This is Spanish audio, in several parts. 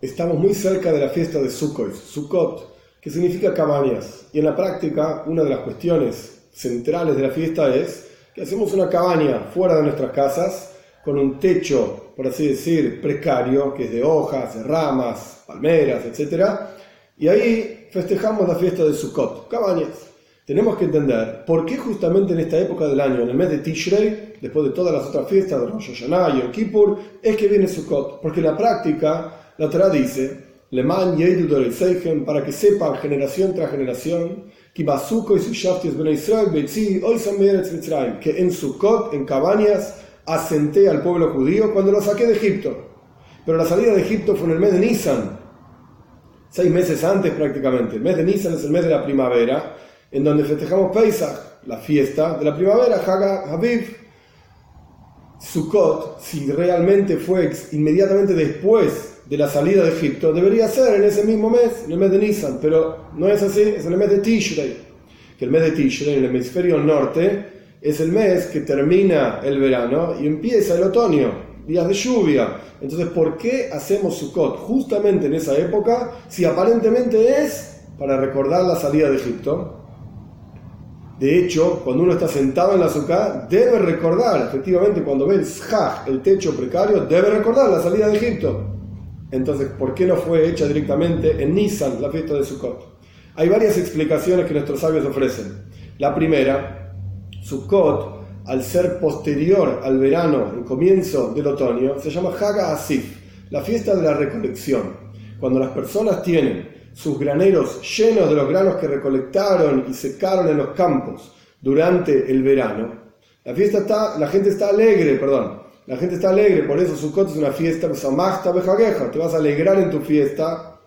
estamos muy cerca de la fiesta de Sukkot, que significa cabañas. Y en la práctica, una de las cuestiones centrales de la fiesta es que hacemos una cabaña fuera de nuestras casas, con un techo, por así decir, precario, que es de hojas, de ramas, palmeras, etc. Y ahí festejamos la fiesta de Sukkot, cabañas. Tenemos que entender por qué justamente en esta época del año, en el mes de Tishrei, después de todas las otras fiestas de Rosh Hashanah y el Kippur, es que viene Sukkot. Porque la práctica, la Torah dice, Leman para que sepan generación tras generación, que en Sukkot, en cabañas, asenté al pueblo judío cuando lo saqué de Egipto. Pero la salida de Egipto fue en el mes de Nisan, seis meses antes prácticamente. El mes de Nisan es el mes de la primavera, en donde festejamos Pesach, la fiesta de la primavera, Haga Haviv. Sukkot, si realmente fue inmediatamente después de la salida de Egipto, debería ser en ese mismo mes, en el mes de Nisan, pero no es así, es en el mes de Tishrei. Que el mes de Tishrei, en el hemisferio norte, es el mes que termina el verano y empieza el otoño, días de lluvia. Entonces, ¿por qué hacemos Sukkot justamente en esa época si aparentemente es para recordar la salida de Egipto? De hecho, cuando uno está sentado en la azúcar, debe recordar, efectivamente, cuando ve el el techo precario, debe recordar la salida de Egipto. Entonces, ¿por qué no fue hecha directamente en Nisan, la fiesta de Sukkot? Hay varias explicaciones que nuestros sabios ofrecen. La primera, Sukkot, al ser posterior al verano, el comienzo del otoño, se llama Haga Asif, la fiesta de la recolección. Cuando las personas tienen sus graneros llenos de los granos que recolectaron y secaron en los campos durante el verano. La fiesta está, la gente está alegre, perdón, la gente está alegre, por eso Sukkot es una fiesta, te vas a alegrar en tu fiesta.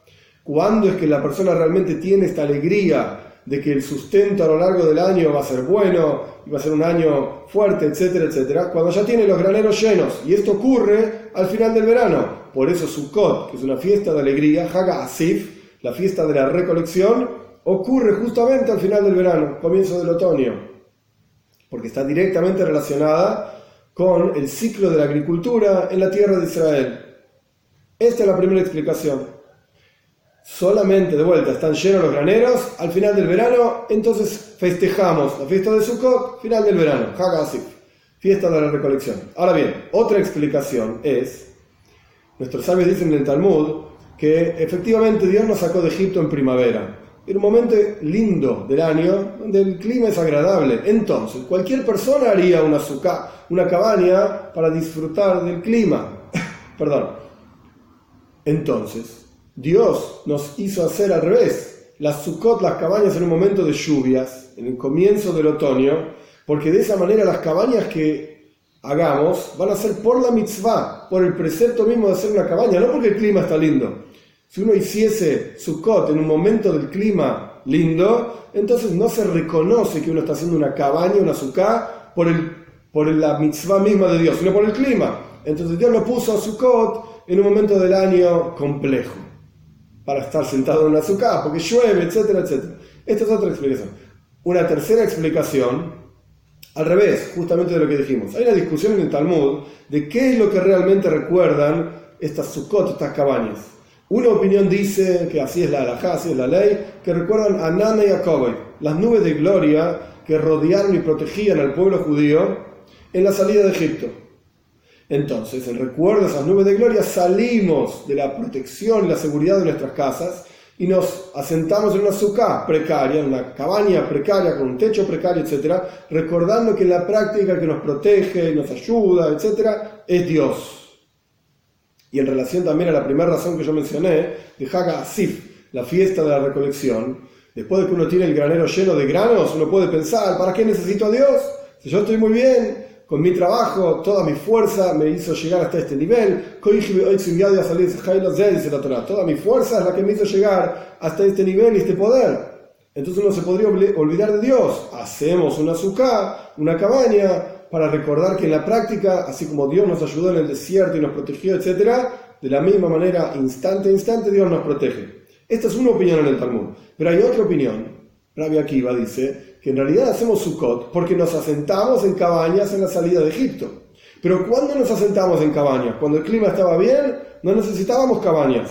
Cuando es que la persona realmente tiene esta alegría de que el sustento a lo largo del año va a ser bueno, va a ser un año fuerte, etcétera, etcétera, cuando ya tiene los graneros llenos. Y esto ocurre al final del verano. Por eso Sukkot, que es una fiesta de alegría, Haga Asif, la fiesta de la recolección, ocurre justamente al final del verano, comienzo del otoño, porque está directamente relacionada con el ciclo de la agricultura en la tierra de Israel. Esta es la primera explicación. Solamente de vuelta están llenos los graneros al final del verano, entonces festejamos la fiesta de Sukkot, final del verano, Hagasif, fiesta de la recolección. Ahora bien, otra explicación es, nuestros sabios dicen en el Talmud, que efectivamente Dios nos sacó de Egipto en primavera. Era un momento lindo del año donde el clima es agradable. Entonces, cualquier persona haría una, una cabaña para disfrutar del clima. Perdón. Entonces, Dios nos hizo hacer al revés. Las sukkot, las cabañas en un momento de lluvias, en el comienzo del otoño, porque de esa manera las cabañas que hagamos van a ser por la mitzvah, por el precepto mismo de hacer una cabaña, no porque el clima está lindo. Si uno hiciese Sukkot en un momento del clima lindo, entonces no se reconoce que uno está haciendo una cabaña, una sukkah, por, la mitzvah misma de Dios, sino por el clima. Entonces Dios lo puso a Sukkot en un momento del año complejo, para estar sentado en una sukkah, porque llueve, etcétera, etcétera. Esta es otra explicación. Una tercera explicación, al revés, justamente de lo que dijimos. Hay una discusión en el Talmud de qué es lo que realmente recuerdan estas Sukkot, estas cabañas. Una opinión dice que así es la halajá, así es la ley, que recuerdan a Nana y a Kobe, las nubes de gloria que rodearon y protegían al pueblo judío en la salida de Egipto. Entonces, en recuerdo de esas nubes de gloria, salimos de la protección y la seguridad de nuestras casas y nos asentamos en una suká precaria, en una cabaña precaria con un techo precario, etc., recordando que la práctica que nos protege, nos ayuda, etc., es Dios. Y en relación también a la primera razón que yo mencioné, de Haga Asif, la fiesta de la recolección, después de que uno tiene el granero lleno de granos, uno puede pensar, ¿para qué necesito a Dios? Si yo estoy muy bien, con mi trabajo, toda mi fuerza me hizo llegar hasta este nivel. Toda mi fuerza es la que me hizo llegar hasta este nivel y este poder. Entonces uno se podría olvidar de Dios. Hacemos una azúcar, una cabaña, para recordar que en la práctica, así como Dios nos ayudó en el desierto y nos protegió, etc., de la misma manera, instante a instante, Dios nos protege. Esta es una opinión en el Talmud. Pero hay otra opinión. Rabbi Akiva dice que en realidad hacemos Sukkot porque nos asentamos en cabañas en la salida de Egipto. Pero cuando nos asentamos en cabañas? Cuando el clima estaba bien, no necesitábamos cabañas.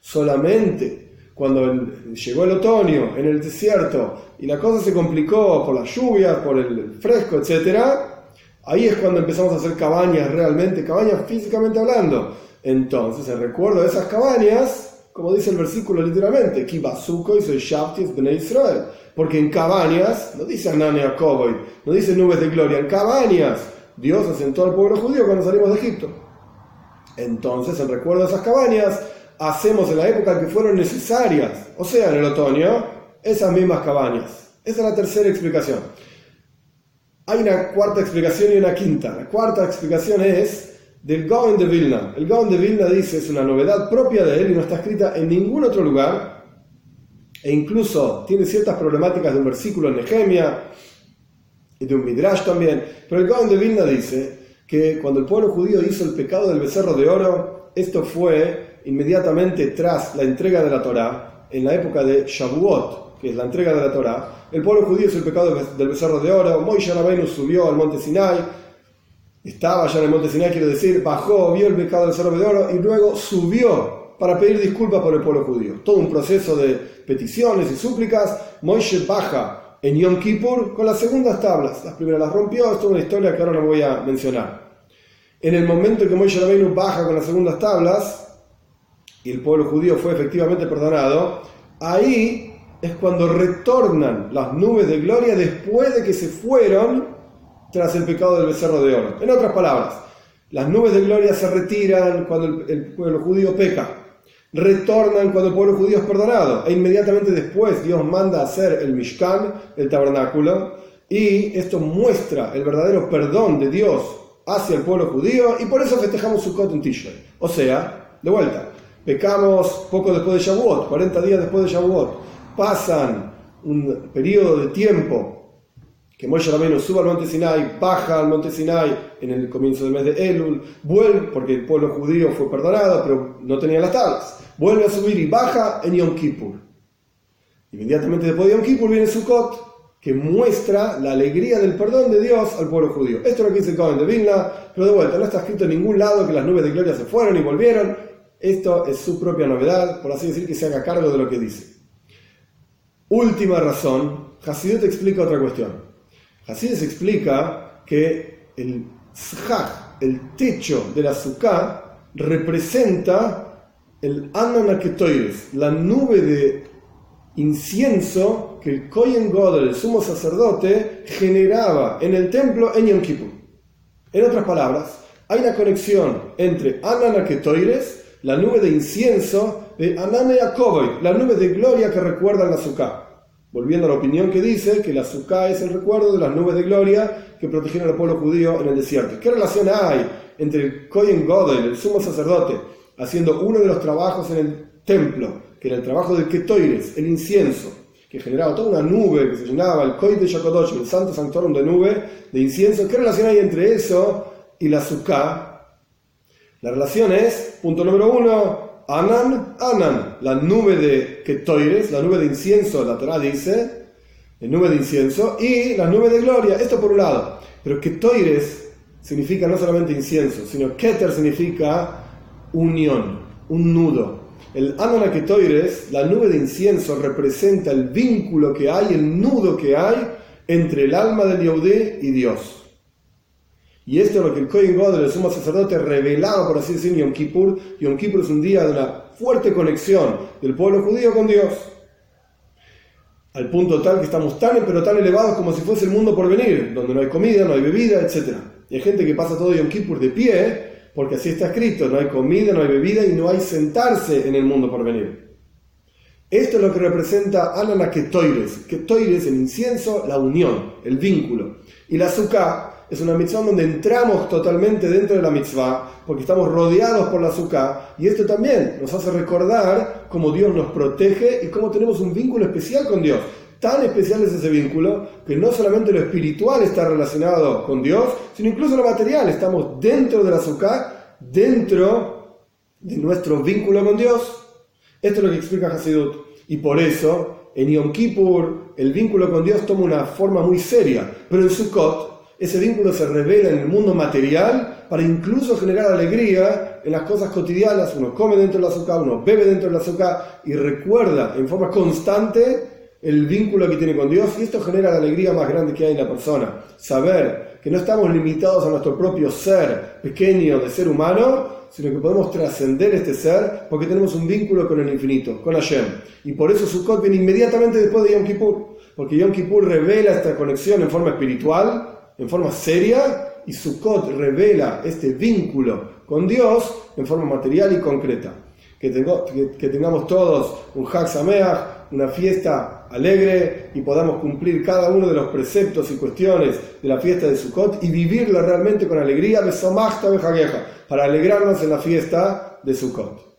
Solamente cuando llegó el otoño en el desierto y la cosa se complicó por las lluvias, por el fresco, etc., ahí es cuando empezamos a hacer cabañas realmente, cabañas físicamente hablando. Entonces, el recuerdo de esas cabañas, como dice el versículo literalmente. Porque en cabañas, no dice Anane Jacoboy, no dice nubes de gloria, en cabañas Dios asentó al pueblo judío cuando salimos de Egipto. Entonces, en recuerdo de esas cabañas, hacemos en la época que fueron necesarias, o sea, en el otoño, esas mismas cabañas. Esa es la tercera explicación. Hay una cuarta explicación y una quinta. La cuarta explicación es del Gaon de Vilna. El Gaon de Vilna dice es una novedad propia de él y no está escrita en ningún otro lugar. E incluso tiene ciertas problemáticas de un versículo en Nehemia y de un Midrash también. Pero el Gaon de Vilna dice que cuando el pueblo judío hizo el pecado del becerro de oro, esto fue inmediatamente tras la entrega de la Torá, en la época de Shavuot, que es la entrega de la Torá, el pueblo judío hizo el pecado del becerro de oro, Moisés Rabbeinu subió al monte Sinai, estaba ya en el monte Sinai, quiero decir, bajó, vio el pecado del becerro de oro y luego subió para pedir disculpas por el pueblo judío. Todo un proceso de peticiones y súplicas. Moisés baja en Yom Kippur con las segundas tablas. Las primeras las rompió, esto es una historia que ahora no voy a mencionar. En el momento en que Moisés Rabbeinu baja con las segundas tablas, y el pueblo judío fue efectivamente perdonado, ahí es cuando retornan las nubes de gloria después de que se fueron tras el pecado del becerro de oro. En otras palabras, las nubes de gloria se retiran cuando el, pueblo judío peca, retornan cuando el pueblo judío es perdonado, e inmediatamente después Dios manda hacer el Mishkan, el tabernáculo, y esto muestra el verdadero perdón de Dios hacia el pueblo judío, y por eso festejamos Sukkot en Tishrei. O sea, de vuelta, Pecamos poco después de Shavuot, 40 días después de Shavuot. Pasan un periodo de tiempo que Moshe Rabbeinu suba al monte Sinai, baja al monte Sinai en el comienzo del mes de Elul, vuelve, porque el pueblo judío fue perdonado, pero no tenía las tablas, vuelve a subir y baja en Yom Kippur. Inmediatamente después de Yom Kippur viene Sukkot, que muestra la alegría del perdón de Dios al pueblo judío. Esto es lo que dice el Cohen de Vilna, pero de vuelta, no está escrito en ningún lado que las nubes de gloria se fueron y volvieron, esto es su propia novedad, por así decir, que se haga cargo de lo que dice. Última razón, Hasidut explica otra cuestión. Hasidut explica que el zhaj, el techo de la representa el Ananaketoires, la nube de incienso que el Kohen Godel, el sumo sacerdote, generaba en el templo en Yom Kippur. En otras palabras, hay una conexión entre Ananaketoires la nube de incienso Anane Yakoboy, la nube de gloria que recuerda la Sukkah. Volviendo a la opinión que dice que la Sukkah es el recuerdo de las nubes de gloria que protegieron al pueblo judío en el desierto. ¿Qué relación hay entre el Kohen Godel, el sumo sacerdote, haciendo uno de los trabajos en el templo, que era el trabajo del Ketoires, el incienso, que generaba toda una nube que se llamaba el Kohen de Yakodosh, el santo sanctorum de nube de incienso? ¿Qué relación hay entre eso y la Sukkah? La relación es, punto número uno, Anan, Anan, la nube de Ketoires, la nube de incienso, la Torah dice, la nube de incienso, y la nube de gloria, esto por un lado. Pero Ketoires significa no solamente incienso, sino Keter significa unión, un nudo. El Anan Ketoires, la nube de incienso, representa el vínculo que hay, el nudo que hay entre el alma del Yehudé y Dios. Y esto es lo que el Kohen God, el sumo sacerdote, revelaba, por así decirlo, Yom Kippur. Yom Kippur es un día de una fuerte conexión del pueblo judío con Dios. Al punto tal que estamos tan, pero tan elevados como si fuese el mundo por venir, donde no hay comida, no hay bebida, etc. Y hay gente que pasa todo Yom Kippur de pie, porque así está escrito, no hay comida, no hay bebida y no hay sentarse en el mundo por venir. Esto es lo que representa Anana Ketoires. Ketoires, el incienso, la unión, el vínculo. Y la azúcar es una mitzvah donde entramos totalmente dentro de la mitzvah, porque estamos rodeados por la azúcar, y esto también nos hace recordar cómo Dios nos protege y cómo tenemos un vínculo especial con Dios. Tan especial es ese vínculo que no solamente lo espiritual está relacionado con Dios, sino incluso lo material. Estamos dentro de la azúcar, dentro de nuestro vínculo con Dios. Esto es lo que explica Hasidut. Y por eso, en Yom Kippur, el vínculo con Dios toma una forma muy seria, pero en Sukkot ese vínculo se revela en el mundo material para incluso generar alegría en las cosas cotidianas. Uno come dentro del azúcar, uno bebe dentro del azúcar y recuerda en forma constante el vínculo que tiene con Dios y esto genera la alegría más grande que hay en la persona. Saber que no estamos limitados a nuestro propio ser pequeño de ser humano, sino que podemos trascender este ser porque tenemos un vínculo con el infinito, con Hashem. Y por eso Sukkot viene inmediatamente después de Yom Kippur, porque Yom Kippur revela esta conexión en forma espiritual en forma seria y Sukkot revela este vínculo con Dios en forma material y concreta. Que, tengamos todos un Hag Sameach, una fiesta alegre y podamos cumplir cada uno de los preceptos y cuestiones de la fiesta de Sukkot y vivirla realmente con alegría, para alegrarnos en la fiesta de Sukkot.